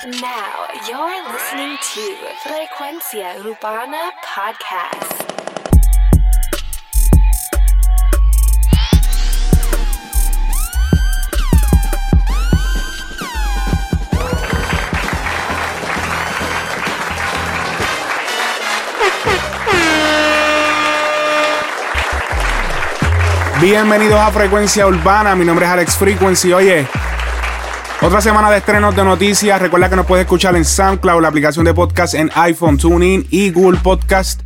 Now you're listening to Frecuencia Urbana Podcast. Bienvenidos a Frecuencia Urbana, mi nombre es Alex Frequency. Oye, otra semana de estrenos de noticias. Recuerda que nos puedes escuchar en SoundCloud, la aplicación de podcast en iPhone, TuneIn y Google Podcast.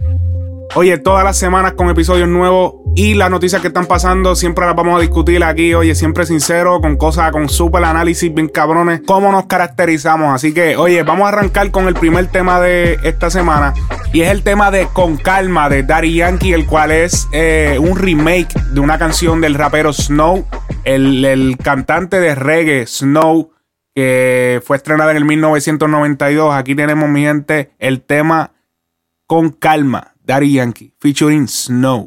Oye, todas las semanas con episodios nuevos y las noticias que están pasando siempre las vamos a discutir aquí. Oye, siempre sincero, con cosas, con super análisis bien cabrones, cómo nos caracterizamos. Así que, oye, vamos a arrancar con el primer tema de esta semana y es el tema de Con Calma de Daddy Yankee, el cual es eh, un remake de una canción del rapero Snow, el, el cantante de reggae Snow, que fue estrenada en el 1992. Aquí tenemos, mi gente, el tema Con Calma, Daddy Yankee, featuring Snow.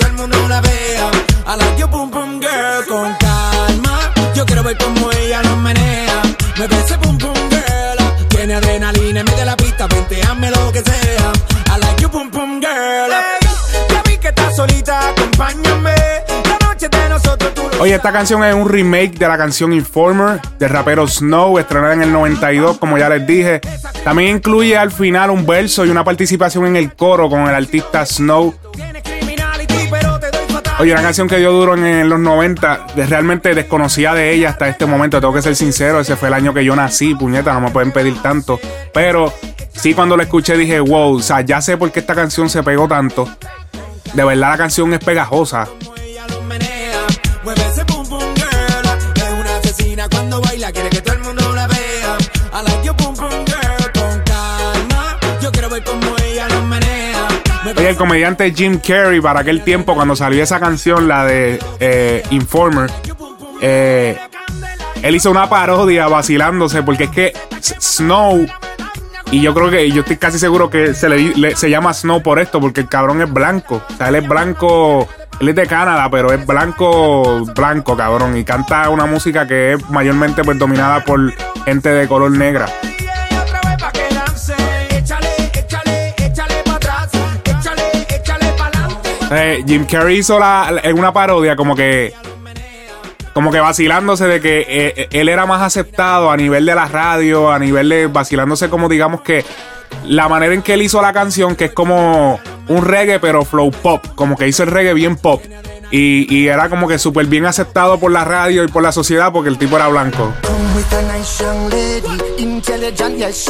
ver cómo ella lo menea. Mueve ese boom boom girl. Tiene adrenalina, mete la pista, venteame lo que sea. I like your boom boom girl. Ey, ya vi que estás solita, acompáñame. La noche de nosotros tú Oye, esta canción es un remake de la canción Informer del rapero Snow, estrenada en el 92, como ya les dije. También incluye al final un verso y una participación en el coro con el artista Snow. Oye, una canción que dio duro en, los 90, de- realmente desconocía de ella hasta este momento, tengo que ser sincero, ese fue el año que yo nací, puñeta, no me pueden pedir tanto. Pero sí, cuando la escuché dije, wow, o sea, ya sé por qué esta canción se pegó tanto. De verdad la canción es pegajosa. Oye, el comediante Jim Carrey, para aquel tiempo, cuando salió esa canción, la de eh, Informer, eh, él hizo una parodia vacilándose, porque es que Snow, y yo creo que, yo estoy casi seguro que se le- se llama Snow por esto, porque el cabrón es blanco. O sea, él es blanco, él es de Canadá, pero es blanco, blanco, cabrón, y canta una música que es mayormente pues dominada por gente de color negra. Eh, Jim Carrey hizo la, en una parodia como que como que vacilándose de que eh, él era más aceptado a nivel de la radio, a nivel de vacilándose como digamos que la manera en que él hizo la canción, que es como un reggae pero flow pop, como que hizo el reggae bien pop. Y, y era como que súper bien aceptado por la radio y por la sociedad porque el tipo era blanco. Come with a nice young lady, intelligent, yes,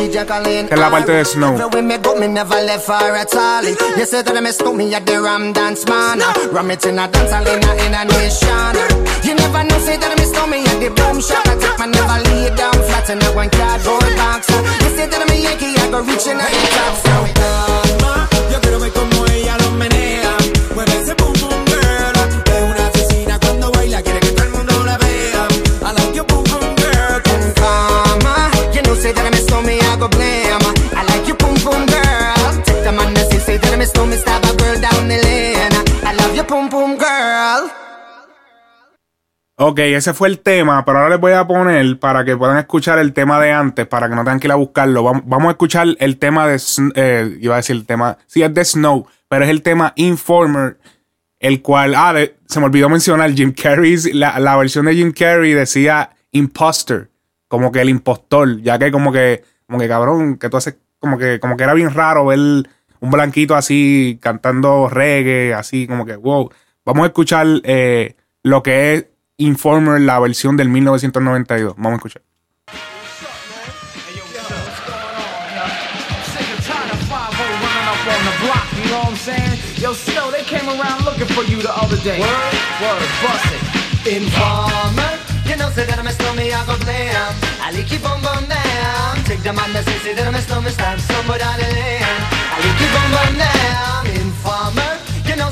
Ok, ese fue el tema, pero ahora les voy a poner para que puedan escuchar el tema de antes, para que no tengan que ir a buscarlo. Vamos, vamos a escuchar el tema de, eh, iba a decir el tema, sí es de Snow, pero es el tema Informer, el cual, ah, se me olvidó mencionar, Jim Carrey, la, la versión de Jim Carrey decía Imposter, como que el impostor, ya que como que, como que cabrón, que tú haces, como que, como que era bien raro ver un blanquito así cantando reggae, así como que, wow. Vamos a escuchar eh, lo que es Informer, la versión del 1992. Vamos a escuchar. Yo, Word, word. Informer, you know, say that I'm a Take the somebody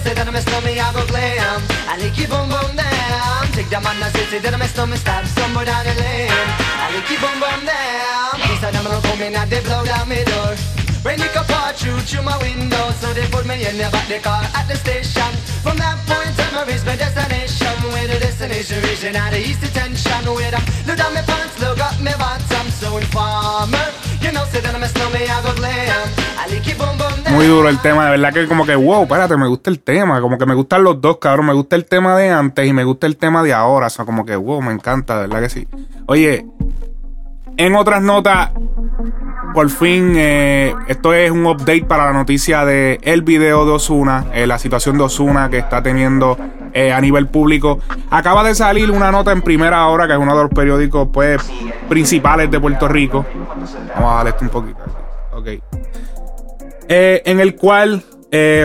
say that I'm a snowman, I go glam. I like keep on bum down. Take the man that say, say that I'm a snowman, stab somebody down the land. I like keep on bum down. These are them gonna come in and they blow down my door. When you can part through through my window So they put me in the back the car at the station From that point on I reached my destination Where the destination region out of east detention Where I look down my pants, look up my bottom So informer, you know say that I'm a snowman, I go glam I like it boom boom down. Muy duro el tema, de verdad que como que, wow, espérate, me gusta el tema. Como que me gustan los dos, cabrón. Me gusta el tema de antes y me gusta el tema de ahora. O sea, como que, wow, me encanta, de verdad que sí. Oye, en otras notas, por fin, eh, esto es un update para la noticia de el video de Osuna, eh, la situación de Osuna que está teniendo eh, a nivel público. Acaba de salir una nota en primera hora, que es uno de los periódicos pues, principales de Puerto Rico. Vamos a darle esto un poquito. Ok. En el cual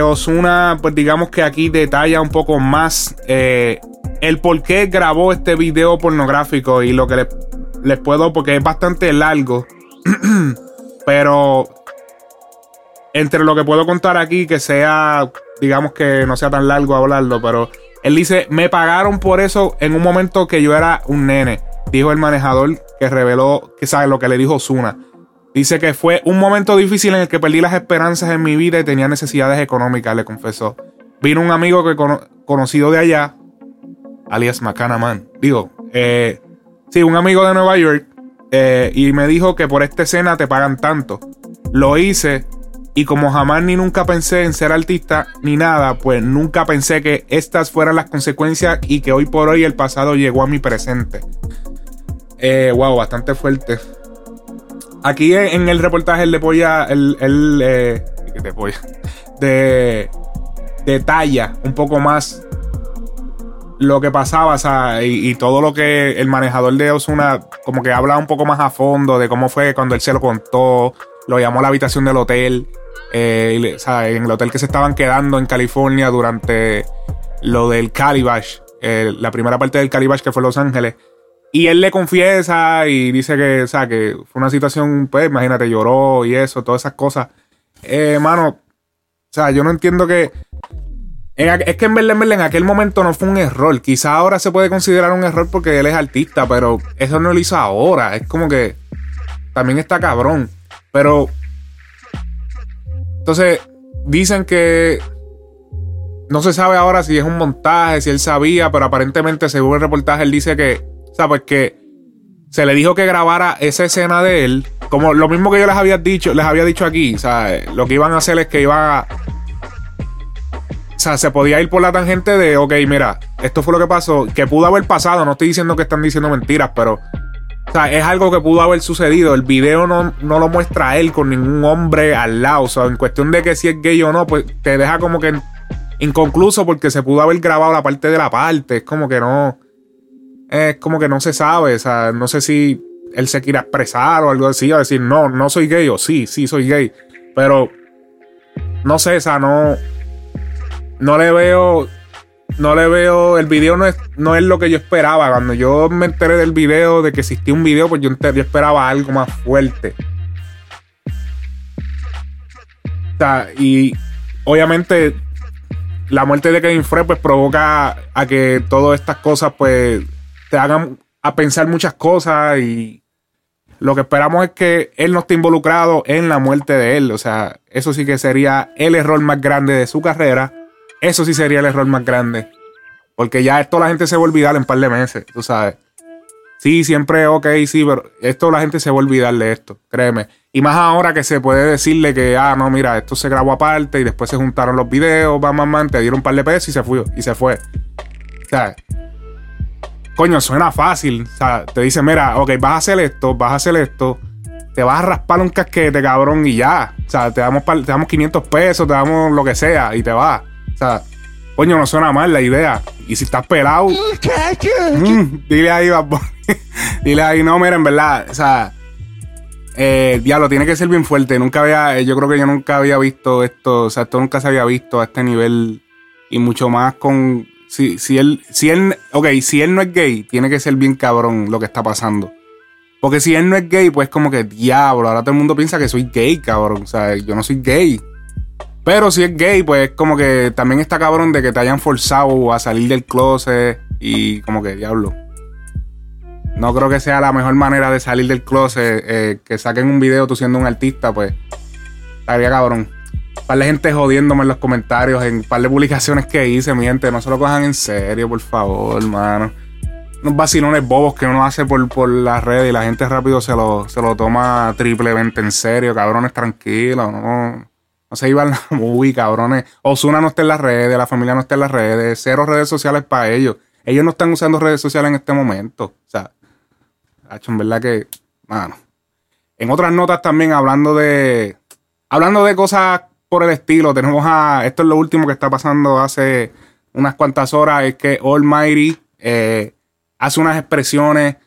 Osuna, pues digamos que aquí detalla un poco más el por qué grabó este video pornográfico y lo que les, les puedo, porque es bastante largo. Pero entre lo que puedo contar aquí, que sea, digamos que no sea tan largo hablarlo, pero él dice, me pagaron por eso en un momento que yo era un nene, dijo el manejador que reveló, que sabe lo que le dijo Osuna. Dice que fue un momento difícil en el que perdí las esperanzas en mi vida y tenía necesidades económicas, le confesó. Vino un amigo que cono- conocido de allá, alias Macanaman. Digo, eh, sí, un amigo de Nueva York, eh, y me dijo que por esta escena te pagan tanto. Lo hice y como jamás ni nunca pensé en ser artista ni nada, pues nunca pensé que estas fueran las consecuencias y que hoy por hoy el pasado llegó a mi presente. Eh, wow, bastante fuerte. Aquí en el reportaje le polla, él, eh. De, detalla un poco más lo que pasaba, o sea, y, todo lo que el manejador de Osuna como que habla un poco más a fondo de cómo fue cuando él se lo contó, lo llamó a la habitación del hotel, eh, o sea, en el hotel que se estaban quedando en California durante lo del Calibash, eh, la primera parte del Calibash que fue Los Ángeles. Y él le confiesa y dice que, o sea, que fue una situación, pues, imagínate, lloró y eso, todas esas cosas. Eh, mano, o sea, yo no entiendo que. Es que en verdad, en en aquel momento no fue un error. Quizá ahora se puede considerar un error porque él es artista, pero eso no lo hizo ahora. Es como que también está cabrón. Pero. Entonces, dicen que. No se sabe ahora si es un montaje, si él sabía, pero aparentemente, según el reportaje, él dice que. O sea, pues que se le dijo que grabara esa escena de él. Como lo mismo que yo les había dicho, les había dicho aquí. O sea, lo que iban a hacer es que iban a. O sea, se podía ir por la tangente de, ok, mira, esto fue lo que pasó, que pudo haber pasado. No estoy diciendo que están diciendo mentiras, pero. O sea, es algo que pudo haber sucedido. El video no, no lo muestra él con ningún hombre al lado. O sea, en cuestión de que si es gay o no, pues te deja como que inconcluso porque se pudo haber grabado la parte de la parte. Es como que no. Es como que no se sabe. O sea, no sé si él se quiere expresar o algo así. O decir, no, no soy gay. O sí, sí soy gay. Pero. No sé, o sea, no. No le veo. No le veo. El video no es, no es lo que yo esperaba. Cuando yo me enteré del video, de que existía un video, pues yo, yo esperaba algo más fuerte. O sea, y obviamente la muerte de Kevin Frey pues provoca a que todas estas cosas pues te hagan a pensar muchas cosas y lo que esperamos es que él no esté involucrado en la muerte de él. O sea, eso sí que sería el error más grande de su carrera. Eso sí sería el error más grande. Porque ya esto la gente se va a olvidar en un par de meses, tú sabes. Sí, siempre, ok, sí, pero esto la gente se va a olvidar de esto, créeme. Y más ahora que se puede decirle que, ah, no, mira, esto se grabó aparte y después se juntaron los videos, bam, bam, bam, te dieron un par de pesos y se fue. Y se fue. O sea, coño, suena fácil. O sea, te dice, mira, ok, vas a hacer esto, vas a hacer esto, te vas a raspar un casquete, cabrón, y ya. O sea, te damos, te damos 500 pesos, te damos lo que sea y te vas. O sea, coño, no suena mal la idea. Y si estás pelado, mm, dile ahí, dile ahí, no, mira, en verdad, o sea, eh, diablo, tiene que ser bien fuerte. Nunca había, eh, yo creo que yo nunca había visto esto, o sea, esto nunca se había visto a este nivel y mucho más con si, si él si él ok, si él no es gay, tiene que ser bien cabrón lo que está pasando. Porque si él no es gay, pues como que diablo, ahora todo el mundo piensa que soy gay, cabrón. O sea, yo no soy gay. Pero si es gay, pues como que también está cabrón de que te hayan forzado a salir del closet y como que diablo. No creo que sea la mejor manera de salir del closet. eh, que saquen un video tú siendo un artista, pues. Estaría cabrón. Un par de gente jodiéndome en los comentarios, en un par de publicaciones que hice, mi gente. No se lo cojan en serio, por favor, hermano. Unos vacilones bobos que uno hace por, por las redes y la gente rápido se lo, se lo toma triplemente en serio, cabrones, tranquilos, no. No se iban movie, cabrones. Osuna no está en las redes, la familia no está en las redes, cero redes sociales para ellos. Ellos no están usando redes sociales en este momento. O sea, en verdad que, mano. En otras notas también, hablando de. Hablando de cosas por el estilo, tenemos a. Esto es lo último que está pasando hace unas cuantas horas. Es que Almighty eh, hace unas expresiones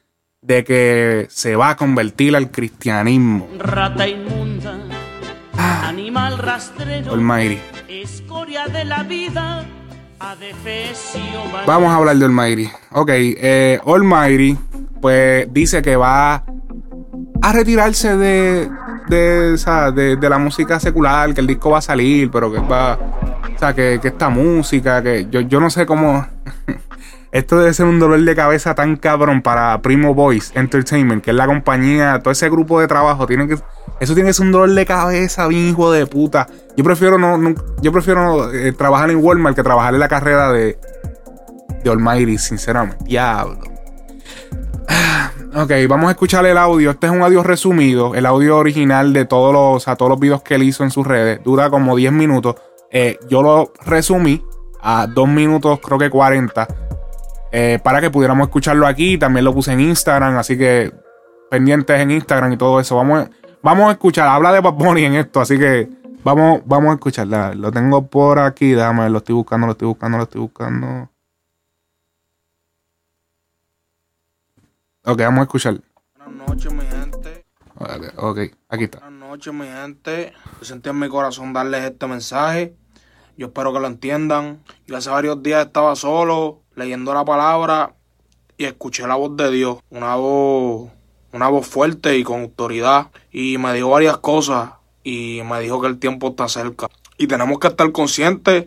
de que se va a convertir al cristianismo. Rata inmunda, animal rastrero, Almighty. escoria de la vida, Vamos a hablar de Almighty. Ok, eh, Almighty, pues dice que va a retirarse de, de, o sea, de, de la música secular, que el disco va a salir, pero que va. O sea, que, que esta música, que yo, yo no sé cómo. Esto debe ser un dolor de cabeza tan cabrón para Primo Voice Entertainment, que es la compañía, todo ese grupo de trabajo, tiene que, eso tiene que ser un dolor de cabeza, bien hijo de puta. Yo prefiero no, yo prefiero eh, trabajar en Walmart que trabajar en la carrera de, de Almighty, sinceramente. Diablo. Ah, Ok, vamos a escuchar el audio. Este es un audio resumido. El audio original de todos los, o todos los videos que él hizo en sus redes. Dura como 10 minutos. Eh, yo lo resumí a 2 minutos, creo que 40. Eh, para que pudiéramos escucharlo aquí. También lo puse en Instagram. Así que pendientes en Instagram y todo eso. Vamos, a- vamos a escuchar. Habla de Bad Bunny en esto. Así que vamos, vamos a escucharla. Lo tengo por aquí. Déjame ver, Lo estoy buscando, lo estoy buscando, lo estoy buscando. Ok, vamos a escuchar. Buenas noches, mi gente. Ok, ok, aquí está. Buenas noches, mi gente. Yo sentí en mi corazón darles este mensaje. Yo espero que lo entiendan. Yo hace varios días estaba solo, leyendo la palabra, y escuché la voz de Dios. Una voz, una voz fuerte y con autoridad. Y me dijo varias cosas. Y me dijo que el tiempo está cerca. Y tenemos que estar conscientes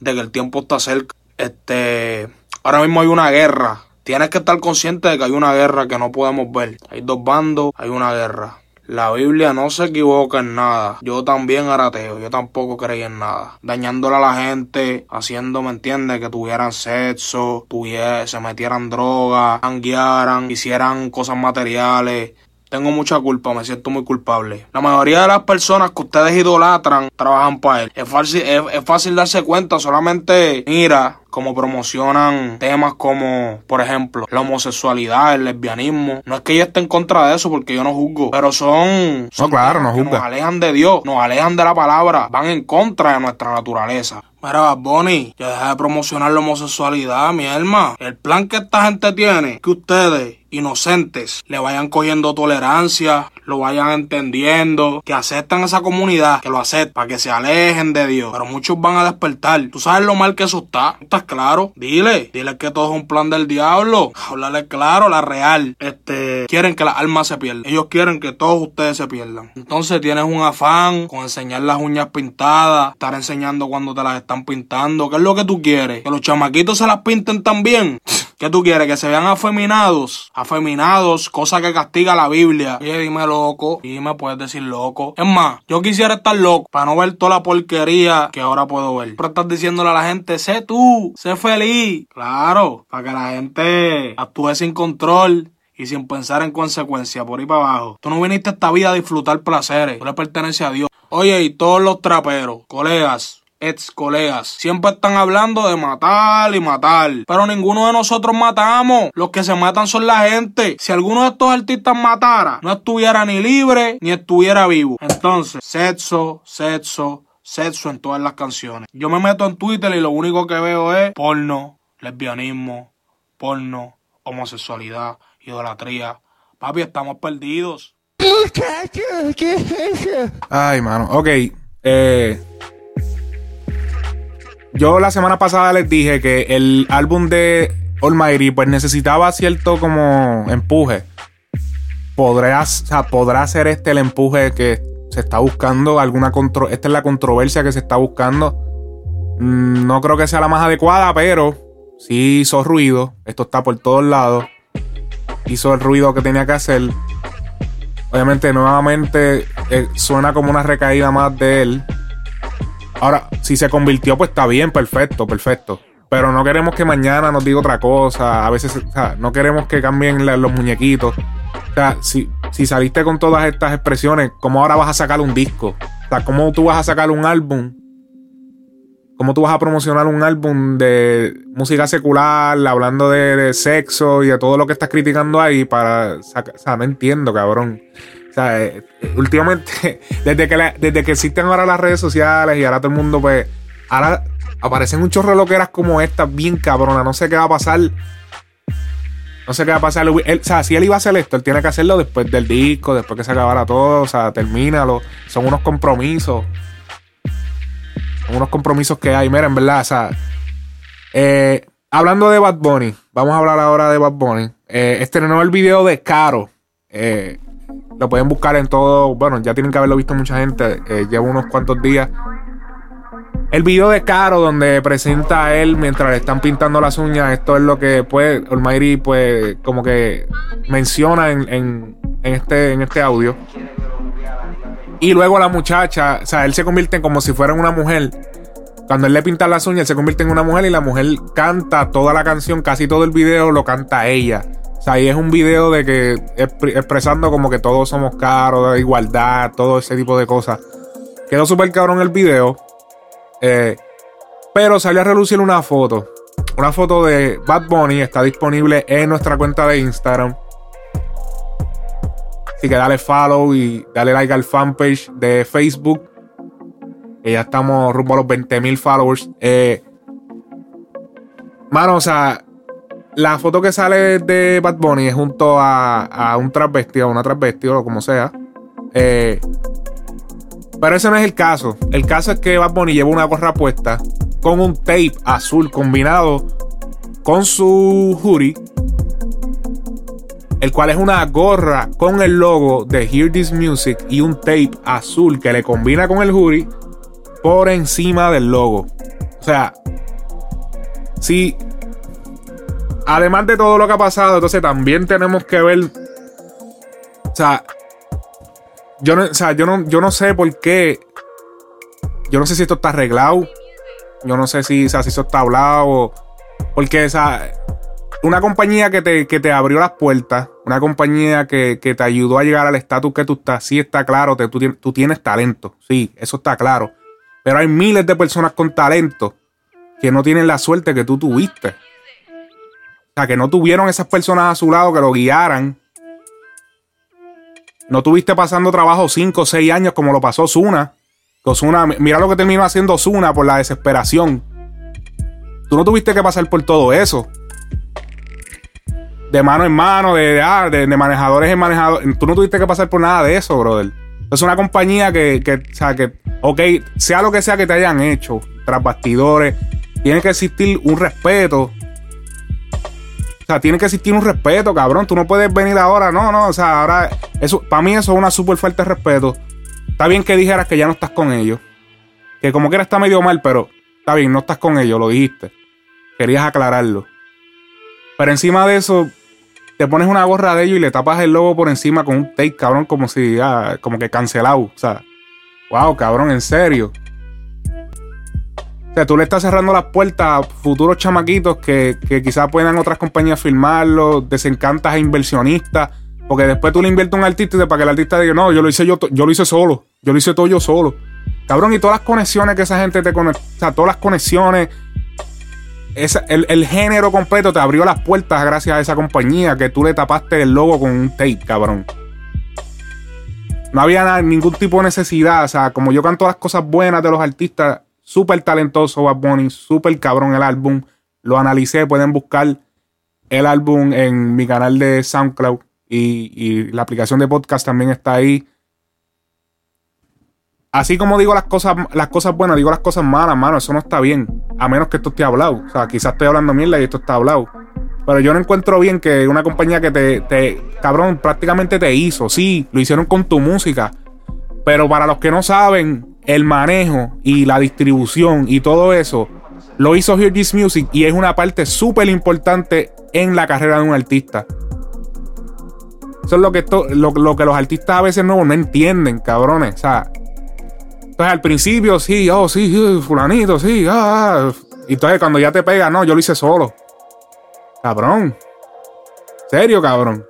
de que el tiempo está cerca. Este, ahora mismo hay una guerra. Tienes que estar consciente de que hay una guerra que no podemos ver. Hay dos bandos, hay una guerra. La Biblia no se equivoca en nada. Yo también era ateo, yo tampoco creía en nada. Dañándole a la gente, haciendo, ¿me entiendes? Que tuvieran sexo, tuviera- se metieran drogas, hanguearan, hicieran cosas materiales. Tengo mucha culpa, me siento muy culpable. La mayoría de las personas que ustedes idolatran trabajan para él. Es fácil, es, es fácil darse cuenta, solamente mira cómo promocionan temas como, por ejemplo, la homosexualidad, el lesbianismo. No es que yo esté en contra de eso porque yo no juzgo, pero son, son claro, temas no juzga. nos alejan de Dios, nos alejan de la palabra, van en contra de nuestra naturaleza. Mira, Bad Bunny, ya deja de promocionar la homosexualidad, mi alma. El plan que esta gente tiene, que ustedes, inocentes, le vayan cogiendo tolerancia, lo vayan entendiendo, que aceptan esa comunidad, que lo acepten, para que se alejen de Dios. Pero muchos van a despertar. ¿Tú sabes lo mal que eso está? ¿Estás claro? Dile, dile que todo es un plan del diablo. Háblale claro, la real. Este, quieren que las almas se pierdan. Ellos quieren que todos ustedes se pierdan. Entonces tienes un afán con enseñar las uñas pintadas, estar enseñando cuando te las están pintando. ¿Qué es lo que tú quieres? Que los chamaquitos se las pinten también. ¿Qué tú quieres? Que se vean afeminados. Afeminados, cosa que castiga la Biblia. Oye, dime loco. Dime, puedes decir loco. Es más, yo quisiera estar loco para no ver toda la porquería que ahora puedo ver. Pero estás diciéndole a la gente, sé tú, sé feliz. Claro, para que la gente actúe sin control y sin pensar en consecuencias por ahí para abajo. Tú no viniste a esta vida a disfrutar placeres. Tú le perteneces a Dios. Oye, y todos los traperos, colegas, ex colegas, siempre están hablando de matar y matar. Pero ninguno de nosotros matamos. Los que se matan son la gente. Si alguno de estos artistas matara, no estuviera ni libre ni estuviera vivo. Entonces, sexo, sexo, sexo en todas las canciones. Yo me meto en Twitter y lo único que veo es porno, lesbianismo, porno, homosexualidad, idolatría. Papi, estamos perdidos. Ay, mano. Ok. Eh, yo la semana pasada les dije que el álbum de Almighty pues necesitaba cierto como empuje. Podrás, o sea, podrá ser este el empuje que se está buscando, alguna contro esta es la controversia que se está buscando. Mm, No creo que sea la más adecuada, pero sí hizo ruido. Esto está por todos lados. Hizo el ruido que tenía que hacer. Obviamente, nuevamente eh, suena como una recaída más de él. Ahora, si se convirtió, pues está bien, perfecto, perfecto. Pero no queremos que mañana nos diga otra cosa. A veces, o sea, no queremos que cambien los muñequitos. O sea, si, si saliste con todas estas expresiones, ¿cómo ahora vas a sacar un disco? O sea, ¿cómo tú vas a sacar un álbum? ¿Cómo tú vas a promocionar un álbum de música secular, hablando de, sexo y de todo lo que estás criticando ahí para? O sea, no entiendo, cabrón. O sea, eh, últimamente, desde que, desde que existen ahora las redes sociales y ahora todo el mundo, pues, ahora aparecen un chorro como estas, bien cabrona. No sé qué va a pasar. No sé qué va a pasar. O sea, si él iba a hacer esto, él tiene que hacerlo después del disco, después que se acabara todo. O sea, termínalo. Son unos compromisos. Son unos compromisos que hay. Mira, en verdad, o sea. eh, hablando de Bad Bunny, vamos a hablar ahora de Bad Bunny. Eh, estrenó el video de Caro. Eh, lo pueden buscar en todo. Bueno, ya tienen que haberlo visto mucha gente. eh, lleva unos cuantos días. El video de Caro donde presenta a él mientras le están pintando las uñas, esto es lo que pues pues como que menciona en, en- en este, en este audio. Y luego la muchacha, o sea, él se convierte en como si fuera una mujer. Cuando él le pinta las uñas, él se convierte en una mujer y la mujer canta toda la canción, casi todo el video lo canta ella. O sea, ahí es un video de que expre- expresando como que todos somos caros, de igualdad, todo ese tipo de cosas. Quedó súper cabrón el video. Eh, pero salió a relucir una foto. Una foto de Bad Bunny. Está disponible en nuestra cuenta de Instagram. Así que dale follow y dale like al fanpage de Facebook. Que ya estamos rumbo a los 20.000 followers. Eh, mano, o sea, la foto que sale de Bad Bunny es junto a, a un transvestido, una transvestido o como sea. Eh, pero ese no es el caso. El caso es que Bad Bunny lleva una gorra puesta con un tape azul combinado con su hoodie. El cual es una gorra con el logo de Hear This Music y un tape azul que le combina con el hoodie por encima del logo. O sea, si además de todo lo que ha pasado, entonces también tenemos que ver. O sea, yo no, o sea, yo no, yo no sé por qué. Yo no sé si esto está arreglado. Yo no sé si, o sea, si eso está hablado. Porque, o sea, una compañía que te, que te abrió las puertas, una compañía que, que te ayudó a llegar al estatus que tú estás, sí está claro, te- tú, tú tienes talento, sí, eso está claro. Pero hay miles de personas con talento que no tienen la suerte que tú tuviste. Que no tuvieron esas personas a su lado que lo guiaran. No tuviste pasando trabajo 5 o 6 años como lo pasó Zuna. Mira lo que terminó haciendo Zuna por la desesperación. Tú no tuviste que pasar por todo eso. De mano en mano, de, de, ah, de- manejadores en manejadores. Tú no tuviste que pasar por nada de eso, brother. Es una compañía que, que, o sea, que, ok, sea lo que sea que te hayan hecho, tras bastidores, tiene que existir un respeto. O sea, tiene que existir un respeto, cabrón. Tú no puedes venir ahora, no, no. O sea, ahora, eso, para mí eso es una súper falta de respeto. Está bien que dijeras que ya no estás con ellos. Que como quiera está medio mal, pero está bien, no estás con ellos, lo dijiste. Querías aclararlo. Pero encima de eso, te pones una gorra de ellos y le tapas el logo por encima con un tape, cabrón, como si, ah, como que cancelado. O sea, wow, cabrón, en serio. O sea, tú le estás cerrando las puertas a futuros chamaquitos que, que quizás puedan otras compañías filmarlo, desencantas a inversionistas, porque después tú le inviertes a un artista y para que el artista diga, no, yo lo hice yo, yo lo hice solo, yo lo hice todo yo solo. Cabrón, y todas las conexiones que esa gente te conecta, o sea, todas las conexiones, esa- el, el género completo te abrió las puertas gracias a esa compañía que tú le tapaste el logo con un tape, cabrón. No había nada- ningún tipo de necesidad. O sea, como yo canto las cosas buenas de los artistas, súper talentoso Bad Bunny, súper cabrón el álbum. Lo analicé, pueden buscar el álbum en mi canal de SoundCloud y, la aplicación de podcast también está ahí. así como digo las cosas, las cosas buenas, digo las cosas malas, mano. Eso no está bien. A menos que esto esté hablado. O sea, quizás estoy hablando mierda y esto está hablado. Pero yo no encuentro bien que una compañía que te, te, cabrón, prácticamente te hizo. Sí, lo hicieron con tu música. Pero para los que no saben, el manejo y la distribución y todo eso lo hizo Hear This Music y es una parte súper importante en la carrera de un artista. Eso es lo que, esto, lo, que los artistas a veces no, entienden, cabrones. O sea, entonces al principio sí, oh, sí, fulanito, sí, ah, ah. Y entonces cuando ya te pega, no, yo lo hice solo. Cabrón. Serio, cabrón.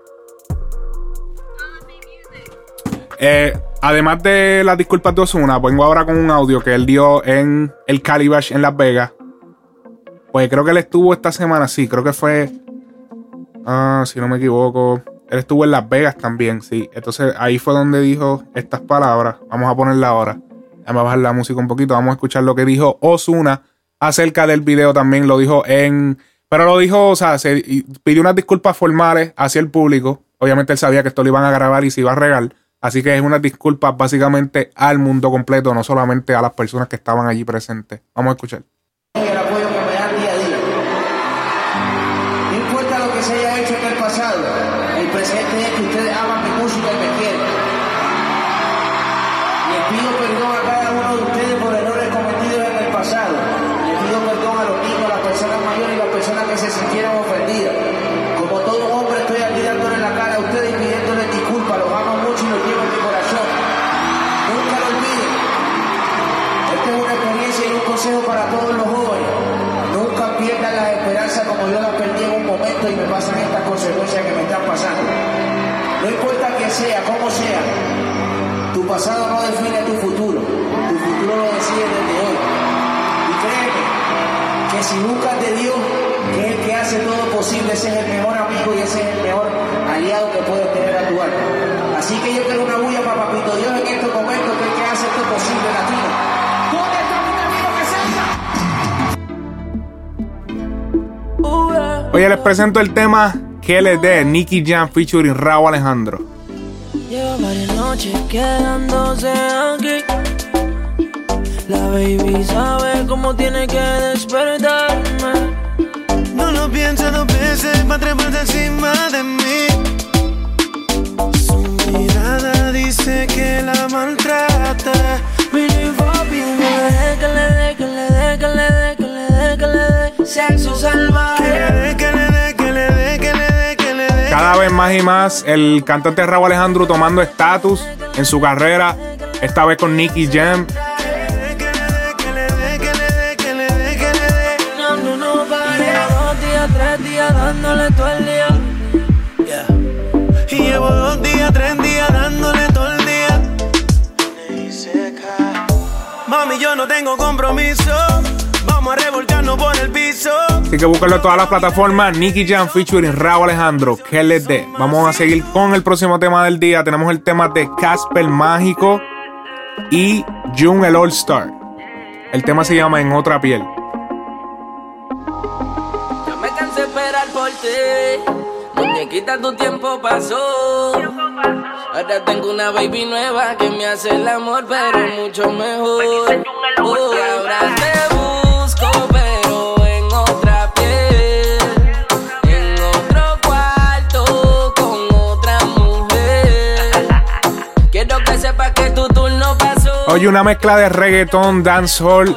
Eh, además de las disculpas de Osuna, vengo ahora con un audio que él dio en el Calibash en Las Vegas. Pues creo que él estuvo esta semana, sí, creo que fue. Ah, si no me equivoco. Él estuvo en Las Vegas también, sí. Entonces ahí fue donde dijo estas palabras. Vamos a ponerla ahora. Vamos a bajar la música un poquito. Vamos a escuchar lo que dijo Osuna acerca del video. También lo dijo en. Pero lo dijo, o sea, se pidió unas disculpas formales hacia el público. Obviamente él sabía que esto lo iban a grabar y se iba a regar. Así que es una disculpa básicamente al mundo completo, no solamente a las personas que estaban allí presentes. Vamos a escuchar. No importa que sea, como sea, tu pasado no define tu futuro. Tu futuro lo decide desde hoy. Y créeme que si buscas de Dios, que es el que hace todo posible, ese es el mejor amigo y ese es el mejor aliado que puedes tener a tu alma. Así que yo quiero una bulla para Papito Dios en estos momentos, que es el que hace esto posible, latino. ¿Dónde está mi amigo que salta? Oye, les presento el tema KLD, Nicky Jam featuring Raúl Alejandro. Lleva varias noches quedándose aquí. La baby sabe cómo tiene que despertarme. No lo piensa dos veces para treparse encima de mí. Su mirada dice que la maltrata. Mini papi, no deje que le dé, que le dé, que le dé, que le dé, que le dé. Sexo salvaje. Que le dé, que le Cada vez más y más el cantante Raúl Alejandro tomando estatus en su carrera, esta vez con Nicky Jam. Y llevo dos días, tres días dándole todo el día. Mami, yo no tengo compromiso. Vamos a revolcarnos por el piso. Así que búscalo en todas las plataformas. Nicky Jam featuring Raúl Alejandro. ¿Qué les dé? Vamos a seguir con el próximo tema del día. Tenemos el tema de Casper Mágico y June el All Star. El tema se llama En otra piel. Yo me cansé esperar por ti. Muñequita, tu tiempo pasó. Ahora tengo una baby nueva que me hace el amor, pero mucho mejor. Oh, ahora te Oye, una mezcla de reggaetón, dancehall.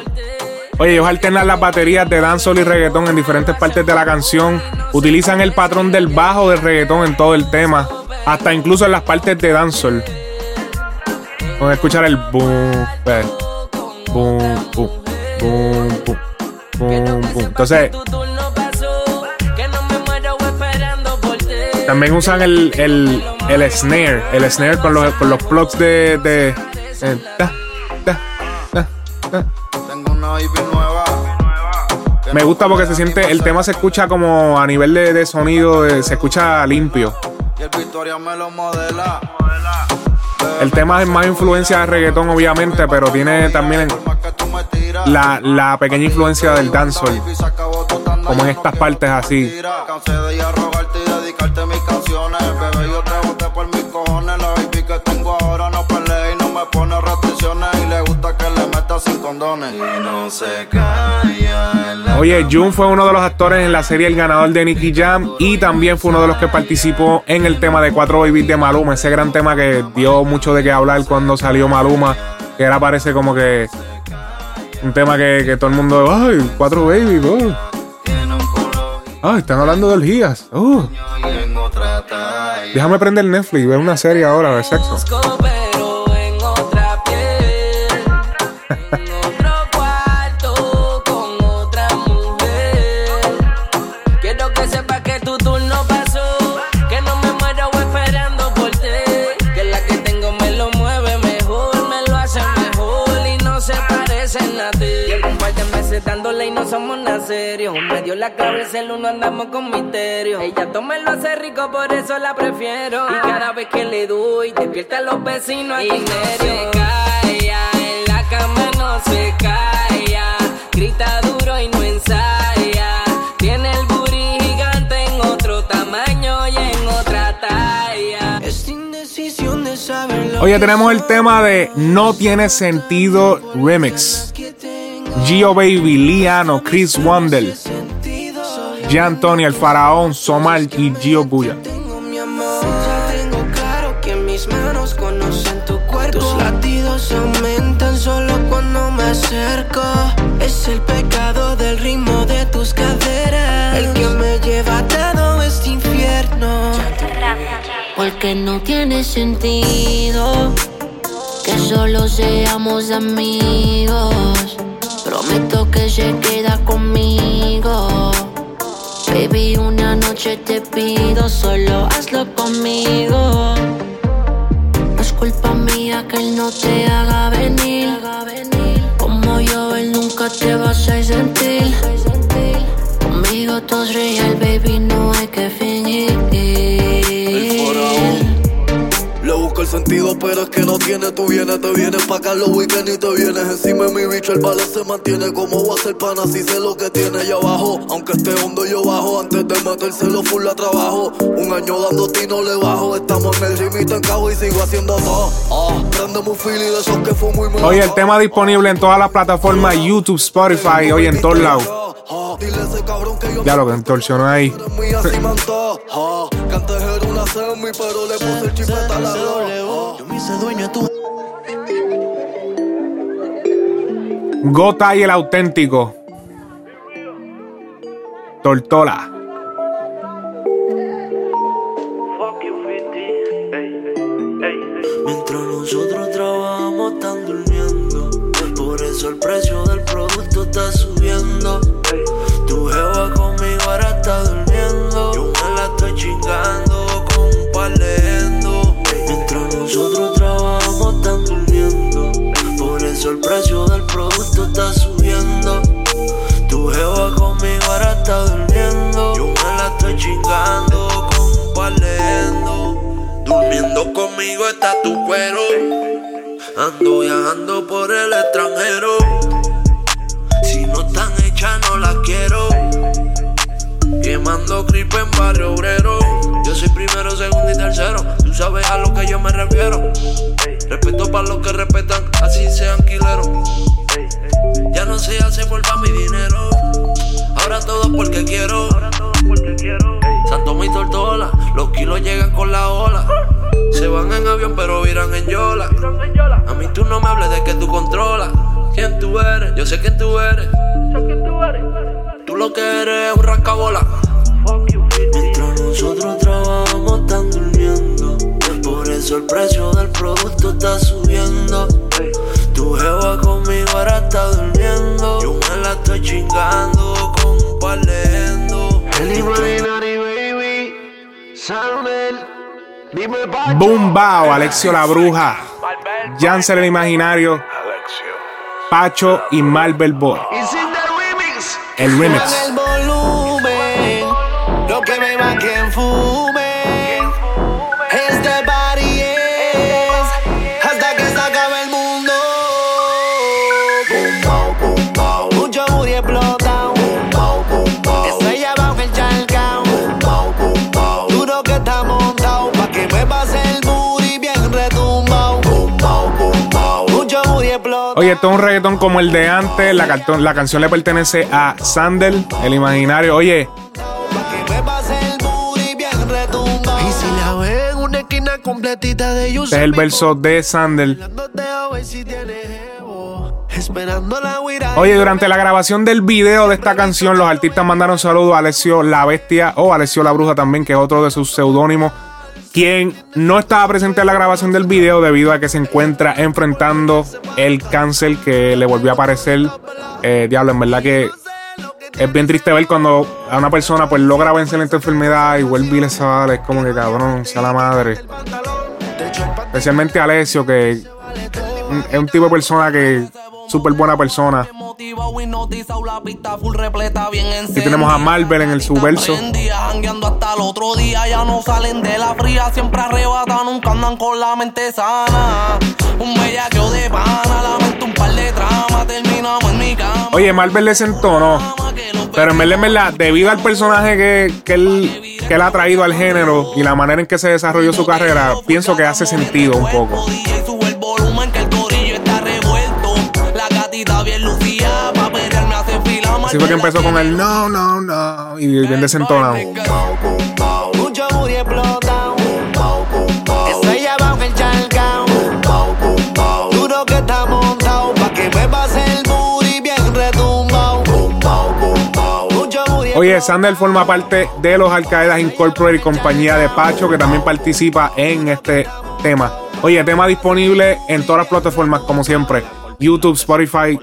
Oye, ellos alternan las baterías de dancehall y reggaetón en diferentes partes de la canción. Utilizan el patrón del bajo del reggaetón en todo el tema. Hasta incluso en las partes de dancehall. Vamos a escuchar el boom, ve. boom, boom, boom, boom, boom, boom. Entonces, también usan el, el, el snare. El snare con los, con los plugs de. de eh. Tengo una baby nueva. que Me gusta porque se siente, el tema se escucha como a nivel de, de sonido, se escucha limpio. El tema es más influencia de reggaetón, obviamente, pero tiene también la, la pequeña influencia del dancehall. Como en estas partes así. Condones. Y no se calla. en la Oye, Jun fue uno de los actores en la serie El ganador de Nicky Jam y también fue uno de los que participó en el tema de Cuatro Babies de Maluma, ese gran tema que dio mucho de qué hablar cuando salió Maluma, que era parece como que un tema que, que todo el mundo, ay, Cuatro Babies, oh. Ay, están hablando de orgías. Oh. Déjame prender Netflix y ver una serie ahora de sexo. nada serio. Me dio la cabeza el uno andamos con misterio. Ella toma lo hace rico, por eso la prefiero. Y cada vez que le doy, despierta a los vecinos a y no se calla, en la cama no se calla. Grita duro y no ensaya. Tiene el booty gigante en otro tamaño y en otra talla. Es indecisión de saberlo. Oye, tenemos el tema de No tiene sentido remix. Gio Baby, Liano, Chris Wandel, Gian Tony, El Faraón, Somal y Gio Buya. Es el pecado del ritmo de tus caderas. El que me lleva a todo este infierno. Porque no tiene sentido que solo seamos amigos. Prometo que se queda conmigo. Baby, una noche te pido, solo hazlo conmigo. Es culpa mía que él no te haga venir. Como yo, él nunca te va a hacer sentir. Conmigo todo es real, baby, no hay que fingir. El sentido, pero es que no tiene. Tú vienes, te vienes pa' acá los weekends y te vienes encima de mi bicho. El balón se mantiene como va a ser pana, si sé lo que tiene allá abajo. Aunque esté hondo, yo bajo. Antes de metérselo full a trabajo. Un año dando ti no le bajo. Estamos en el rimito en cabo y sigo haciendo todo. Prendemos un fili de esos que fue muy Oye, el tema disponible en todas las plataformas YouTube, Spotify, oye, en todos lados. Ah, Ya lo que entorsionó ahí. semi, pero le puse el chipeta a la roja. Yo me hice dueño de tu Gota y el auténtico. Tortola. Por el extranjero. Si no están hechas, no las quiero. Quemando creep en barrio obrero. Yo soy primero, segundo y tercero. Tú sabes a lo que yo me refiero. Respeto para los que respetan, así sean quileros. Ya no se hace por mi dinero. Ahora todo porque quiero. Santo mi tortola, los kilos llegan con la ola. Se van en avión pero viran en yola. A mí tú no me hables de que tú controlas. ¿Quién tú eres? Yo sé quién tú eres. Tú lo que eres es un rascabola. Mientras nosotros trabajamos están durmiendo. Por eso el precio del producto está subiendo. Tu jeva conmigo ahora está durmiendo. Yo me la estoy chingando con un par de endo. Boom Bao, Alexio la Bruja. Janser el Imaginario. Pacho y Marvel Boy. El remix. el volumen, lo que me Oye, esto es un reggaetón como el de antes. La, cartón- la canción le pertenece a Sandel, el imaginario. Oye, Y si la ve en una esquina completita de ellos. este es el verso de Sandel. Oye, durante la grabación del video de esta canción, los artistas mandaron saludos a Alessio La Bestia o Alessio La Bruja también, que es otro de sus seudónimos, quien no estaba presente en la grabación del video debido a que se encuentra enfrentando el cáncer que le volvió a aparecer. Eh, diablo, en verdad que es bien triste ver cuando a una persona pues logra vencer esta enfermedad y vuelve y le sale. Es como que cabrón, sea la madre. Especialmente Alessio, que es un tipo de persona que súper buena persona. Aquí tenemos a Marvel en el subverso. Jangueando hasta el otro día, ya no. Oye, Marvel. Pero en verdad, en verdad, debido al personaje que, que él, que él ha traído al género y la manera en que se desarrolló su carrera, pienso que hace sentido un poco. Así fue que empezó con el no, no, no. Y bien desentonado. Mucho booty explotado. Estrella bajo el charcao. Duro que está montado. Pa' que me pase el booty bien retumbado. Mucho booty Oye, Sandel forma parte de los Al-Qaeda Incorporated y compañía de Pacho, que también participa en este tema. Oye, tema disponible en todas las plataformas, como siempre: YouTube, Spotify,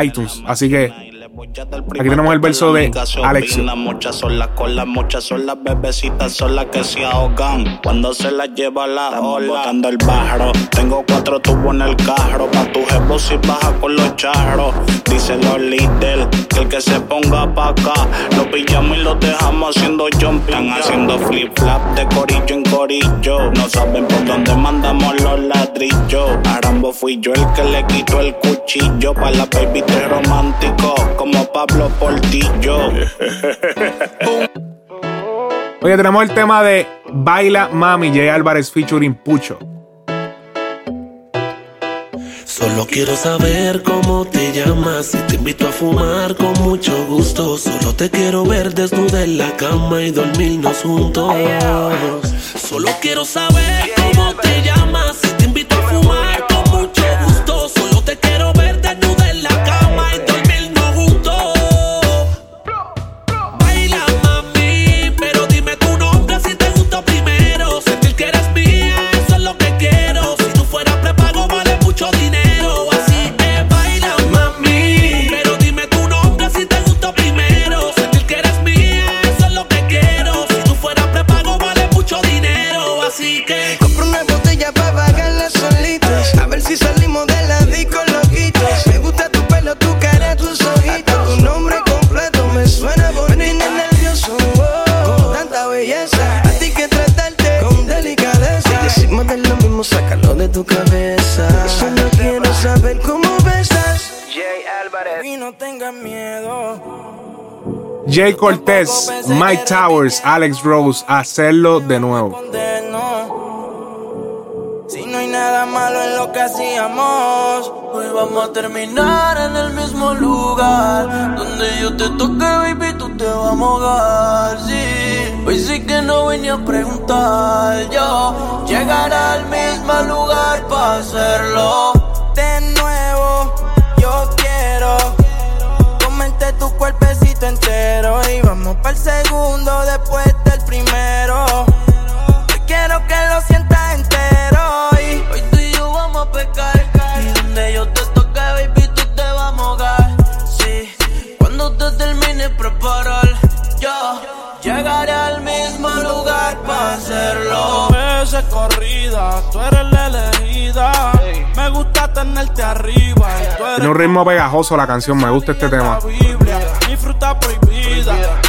iTunes. Así que aquí tenemos el verso de Alexio. Las muchas son las colas, muchas son las bebecitas, son las que se ahogan. Cuando se las lleva la ola, botando el barro. Tengo cuatro tubos en el carro, pa' tu jefe si baja con los charros. Dicen los líderes que el que se ponga pa' acá, lo pillamos y lo dejamos haciendo jumping. Están haciendo flip flap de corillo en corillo. No saben por dónde mandamos los ladrillos. Arambo fui yo el que le quitó el cuchillo. Pa' la baby te romántico, como Pablo Portillo. Oye, tenemos el tema de Baila Mami, Jay Álvarez featuring Pucho. Solo quiero saber cómo te llamas. Si te invito a fumar con mucho gusto. Solo te quiero ver desnuda en la cama y dormirnos juntos. Solo quiero saber cómo te llamas. Si te invito a fumar Jay Cortez, Mike Towers, Alex Rose, hacerlo de nuevo. Si no hay nada malo en lo que hacíamos. Hoy vamos a terminar en el mismo lugar Donde yo te toque, baby, tú te vas a mojar Sí, hoy sí que no venía a preguntar Yo llegaré al mismo lugar para hacerlo De nuevo, yo quiero comerte tu cuerpecito entero. Y vamos para el segundo después del primero. Hoy quiero que lo sientas entero. Y Hoy tú y yo vamos a pecar Y donde yo te toque, baby, tú te vas a mojar Sí, cuando te termines preparar Yo llegaré al mismo lugar para hacerlo veces corrida, tú eres la elegida. Me gusta tenerte arriba. Un ritmo pegajoso la canción, me gusta este tema.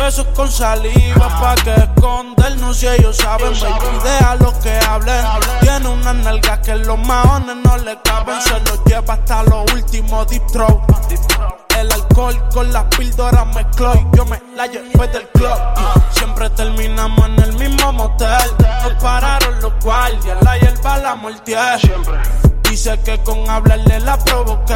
Besos con saliva pa' que escondernos si ellos saben, baby. Deja lo que hablen. Tiene una nalga que los maones no le caben. Se los lleva hasta lo último deep throat. El alcohol con las píldoras mezcló y yo me la llevé del club. Siempre terminamos en el mismo motel. Nos pararon los guardias, la hierba la muerte. Y Dice que con hablarle la provoqué.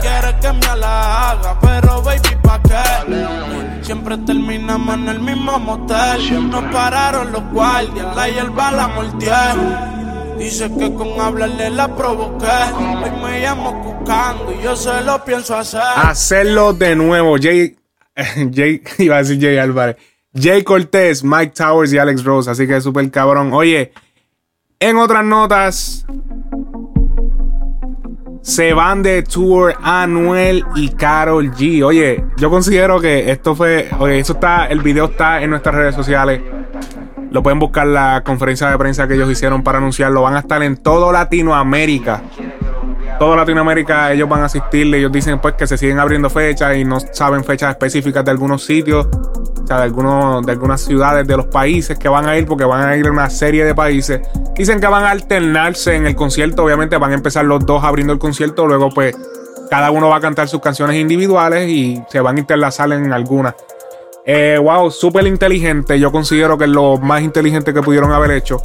Quiere que me la haga, pero baby, ¿pa' qué? Siempre terminamos en el mismo motel. Nos pararon los guardias, la hierba la mortieron. Dice que con hablarle la provoqué. Hoy me llamo Cucando y yo se lo pienso hacer. Hacerlo de nuevo. Jay, Jay, iba a decir Jay Álvarez. Jay Cortés, Mike Towers y Alex Rose. Así que súper cabrón. Oye, en otras notas, se van de tour Anuel y Carol G. Oye, yo considero que esto fue. Oye, eso está. El video está en nuestras redes sociales. Lo pueden buscar la conferencia de prensa que ellos hicieron para anunciarlo. Van a estar en todo Latinoamérica. Todo Latinoamérica ellos van a asistir. Ellos dicen pues que se siguen abriendo fechas y no saben fechas específicas de algunos sitios. De, algunos, de algunas ciudades de los países que van a ir, porque van a ir una serie de países. Dicen que van a alternarse en el concierto. Obviamente van a empezar los dos abriendo el concierto. Luego, pues, cada uno va a cantar sus canciones individuales y se van a interlazar en algunas. Eh, wow, súper inteligente. Yo considero que es lo más inteligente que pudieron haber hecho.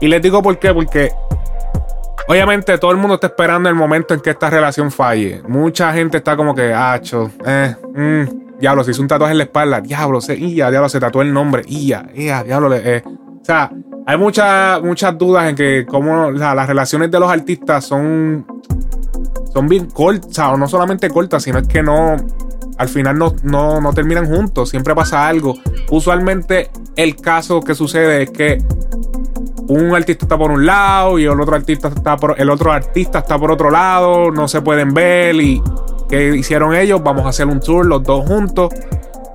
Y les digo por qué, porque obviamente todo el mundo está esperando el momento en que esta relación falle. Mucha gente está como que, hacho, eh, mm, diablo, se hizo un tatuaje en la espalda, diablo, se, ya, diablo, se tatuó el nombre, ya, ya, diablo, eh. o sea, hay muchas muchas dudas en que cómo las relaciones de los artistas son, son bien cortas, o no solamente cortas, sino es que no, al final no, no, no terminan juntos, siempre pasa algo. Usualmente el caso que sucede es que un artista está por un lado y el otro artista está por, el otro artista está por otro lado, no se pueden ver y ¿qué hicieron ellos? Vamos a hacer un tour los dos juntos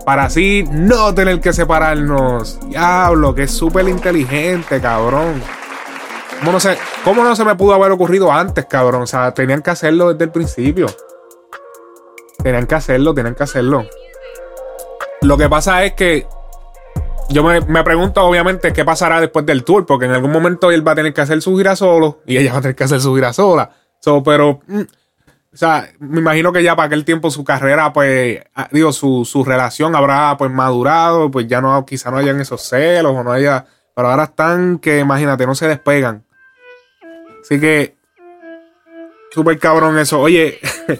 para así no tener que separarnos. Diablo, que es súper inteligente, cabrón. ¿Cómo no, se, ¿Cómo no se me pudo haber ocurrido antes, cabrón? O sea, tenían que hacerlo desde el principio. Tenían que hacerlo, tenían que hacerlo. Lo que pasa es que yo me, me, pregunto, obviamente, qué pasará después del tour, porque en algún momento él va a tener que hacer su gira solo y ella va a tener que hacer su gira sola. So, pero, mm, o sea, me imagino que ya para aquel tiempo su carrera, pues, ah, digo, su, su relación habrá, pues, madurado, pues ya no, quizá no hayan esos celos o no haya. Pero ahora están que, imagínate, no se despegan. Así que, súper cabrón eso. Oye,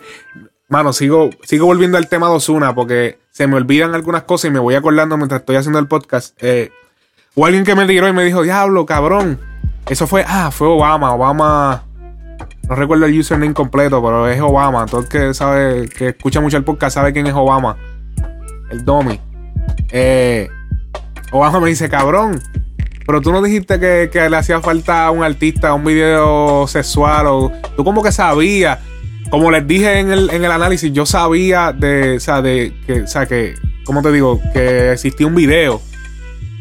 mano, sigo, sigo volviendo al tema de Osuna porque se me olvidan algunas cosas y me voy acordando mientras estoy haciendo el podcast. Eh, o alguien que me tiró y me dijo, diablo, cabrón. Eso fue, ah, fue Obama. Obama. No recuerdo el username completo, pero es Obama. Todo el que sabe, que escucha mucho el podcast sabe quién es Obama. El Domi. Eh, Obama me dice, cabrón. Pero tú no dijiste que, le hacía falta a un artista un video sexual o tú como que sabías como les dije en el, en el análisis, yo sabía de, o sea, de que, o sea, que, ¿cómo te digo? Que existía un video.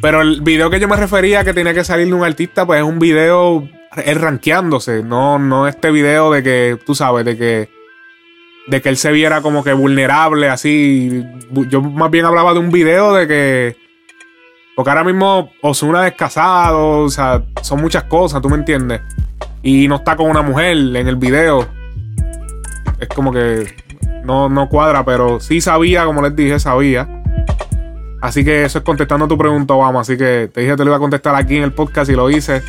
Pero el video que yo me refería que tenía que salir de un artista, pues es un video él rankeándose, no, no este video de que, tú sabes, de que, de que él se viera como que vulnerable, así. Yo más bien hablaba de un video de que, porque ahora mismo Osuna es casado, o sea, son muchas cosas, tú me entiendes. Y no está con una mujer en el video es como que no, no cuadra, pero sí sabía, como les dije, sabía. Así que eso es contestando tu pregunta, Obama. Así que te dije que te lo iba a contestar aquí en el podcast y lo hice.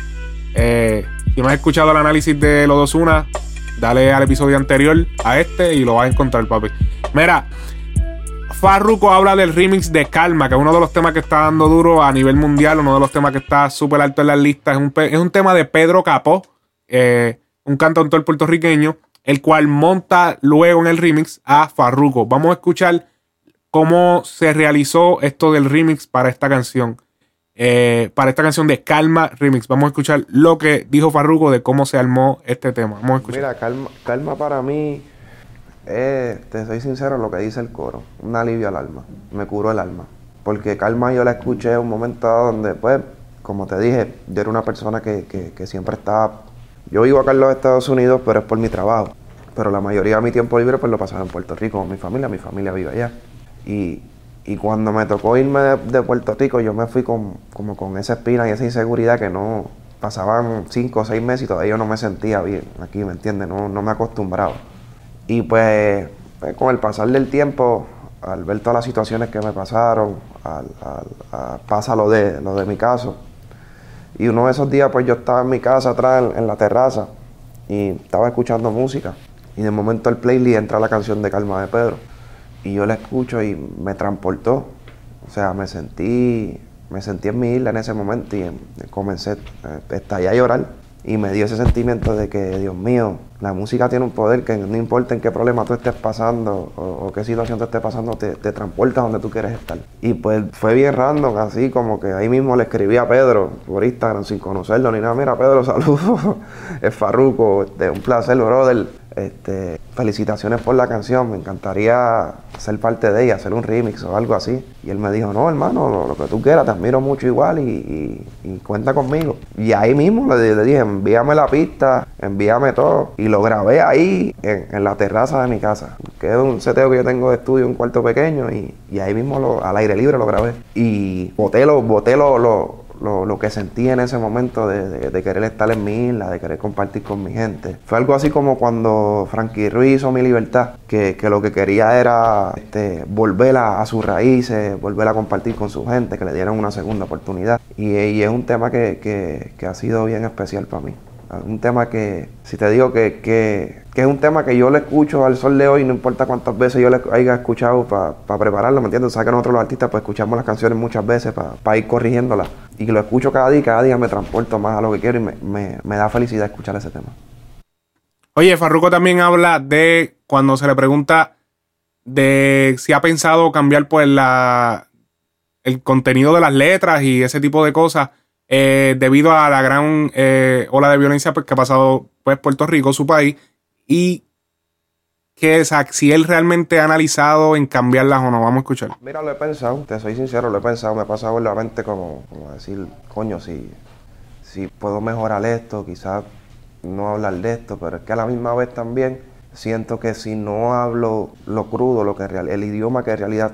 Eh, si no has escuchado el análisis de los dos una, dale al episodio anterior a este y lo vas a encontrar, papi. Mira, Farruko habla del remix de Calma, que es uno de los temas que está dando duro a nivel mundial, uno de los temas que está súper alto en las listas. Es un, es un tema de Pedro Capó, eh, un cantautor puertorriqueño el cual monta luego en el remix a Farruko. Vamos a escuchar cómo se realizó esto del remix para esta canción. Eh, para esta canción de Calma Remix. Vamos a escuchar lo que dijo Farruko de cómo se armó este tema. Vamos a escuchar. Mira, Calma, calma para mí, te soy sincero, lo que dice el coro, un alivio al alma, me curó el alma. Porque Calma yo la escuché en un momento donde, pues, como te dije, yo era una persona que, que, que siempre estaba yo vivo acá en los Estados Unidos, pero es por mi trabajo. Pero la mayoría de mi tiempo libre pues lo pasaba en Puerto Rico con mi familia. Mi familia vive allá. Y, cuando me tocó irme de, Puerto Rico, yo me fui con, como con esa espina y esa inseguridad que no pasaban cinco o seis meses y todavía yo no me sentía bien aquí, ¿me entiendes? No, no me acostumbraba. Y pues, pues, con el pasar del tiempo, al ver todas las situaciones que me pasaron, al, pasa lo de, lo de mi caso, y uno de esos días, pues yo estaba en mi casa atrás, en, la terraza, y estaba escuchando música. Y de momento el playlist entra la canción de Calma de Pedro. Y yo la escucho y me transportó. O sea, me sentí, me sentí en mi isla en ese momento y comencé, estallé a llorar y me dio ese sentimiento de que, Dios mío, la música tiene un poder que no importa en qué problema tú estés pasando o, qué situación te esté pasando, te, te transporta donde tú quieres estar. Y pues fue bien random, así como que ahí mismo le escribí a Pedro por Instagram sin conocerlo ni nada. Mira, Pedro, saludos. es Farruco, este, un placer, brother. Este, felicitaciones por la canción, me encantaría ser parte de ella, hacer un remix o algo así. Y él me dijo, no, hermano, lo, que tú quieras, te admiro mucho igual y, cuenta conmigo. Y ahí mismo le, dije, envíame la pista, envíame todo. Y lo grabé ahí, en, la terraza de mi casa, que es un seteo que yo tengo de estudio, un cuarto pequeño, y, ahí mismo lo, al aire libre lo grabé. Y boté lo, boté lo lo, lo, que sentí en ese momento de, de, querer estar en mi isla, de querer compartir con mi gente. Fue algo así como cuando Frankie Ruiz hizo Mi Libertad, que, que lo que quería era este, volver a, sus raíces, volver a compartir con su gente, que le dieran una segunda oportunidad. Y, y es un tema que, que, que ha sido bien especial para mí. Un tema que, si te digo que, que, que, es un tema que yo le escucho al sol de hoy, no importa cuántas veces yo le haya escuchado para prepararlo, ¿me entiendes? O sea que nosotros los artistas pues escuchamos las canciones muchas veces para ir corrigiéndolas. Y lo escucho cada día cada día me transporto más a lo que quiero y me, me, me da felicidad escuchar ese tema. Oye, Farruko también habla de cuando se le pregunta de si ha pensado cambiar pues la el contenido de las letras y ese tipo de cosas eh, debido a la gran eh, ola de violencia pues, que ha pasado pues, Puerto Rico, su país, y que si él realmente ha analizado en cambiarlas o no. Vamos a escuchar. Mira, lo he pensado, te soy sincero, lo he pensado, me ha pasado en la mente como, como decir, coño, si, si puedo mejorar esto, quizás no hablar de esto, pero es que a la misma vez también siento que si no hablo lo crudo, lo que el idioma que en realidad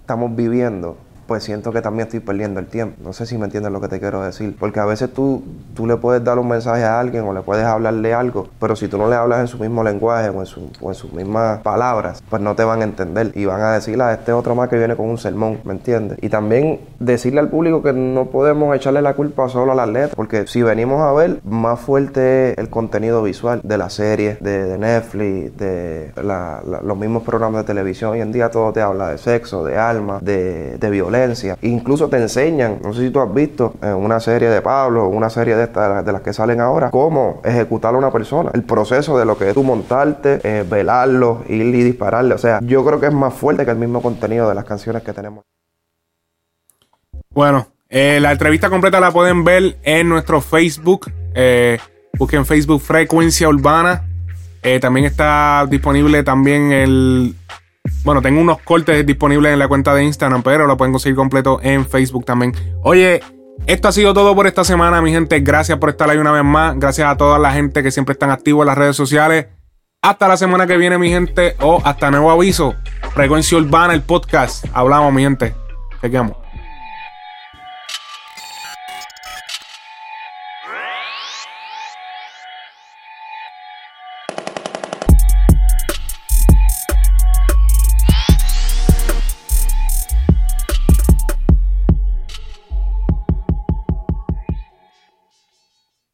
estamos viviendo, pues siento que también estoy perdiendo el tiempo. No sé si me entiendes lo que te quiero decir. Porque a veces tú, tú le puedes dar un mensaje a alguien o le puedes hablarle algo, pero si tú no le hablas en su mismo lenguaje o en, su, o en sus mismas palabras, pues no te van a entender y van a decir, a ah, este otro más que viene con un sermón, ¿me entiendes? Y también decirle al público que no podemos echarle la culpa solo a las letras, porque si venimos a ver, más fuerte es el contenido visual de las series, de, Netflix, de los mismos programas de televisión. Hoy en día todo te habla de sexo, de alma, de, de violencia Incluso te enseñan, no sé si tú has visto una serie de Pablo, una serie de estas de las que salen ahora, cómo ejecutar a una persona. El proceso de lo que es tú montarte, eh, velarlo, ir y dispararle. O sea, yo creo que es más fuerte que el mismo contenido de las canciones que tenemos. Bueno, eh, la entrevista completa la pueden ver en nuestro Facebook. Eh, busquen Facebook Frecuencia Urbana. también está disponible también el bueno, tengo unos cortes disponibles en la cuenta de Instagram, pero lo pueden conseguir completo en Facebook también. Oye, esto ha sido todo por esta semana, mi gente. Gracias por estar ahí una vez más. Gracias a toda la gente que siempre están activos en las redes sociales. Hasta la semana que viene, mi gente. O hasta nuevo aviso. Frecuencia Urbana, el podcast. Hablamos, mi gente. Chequeamos.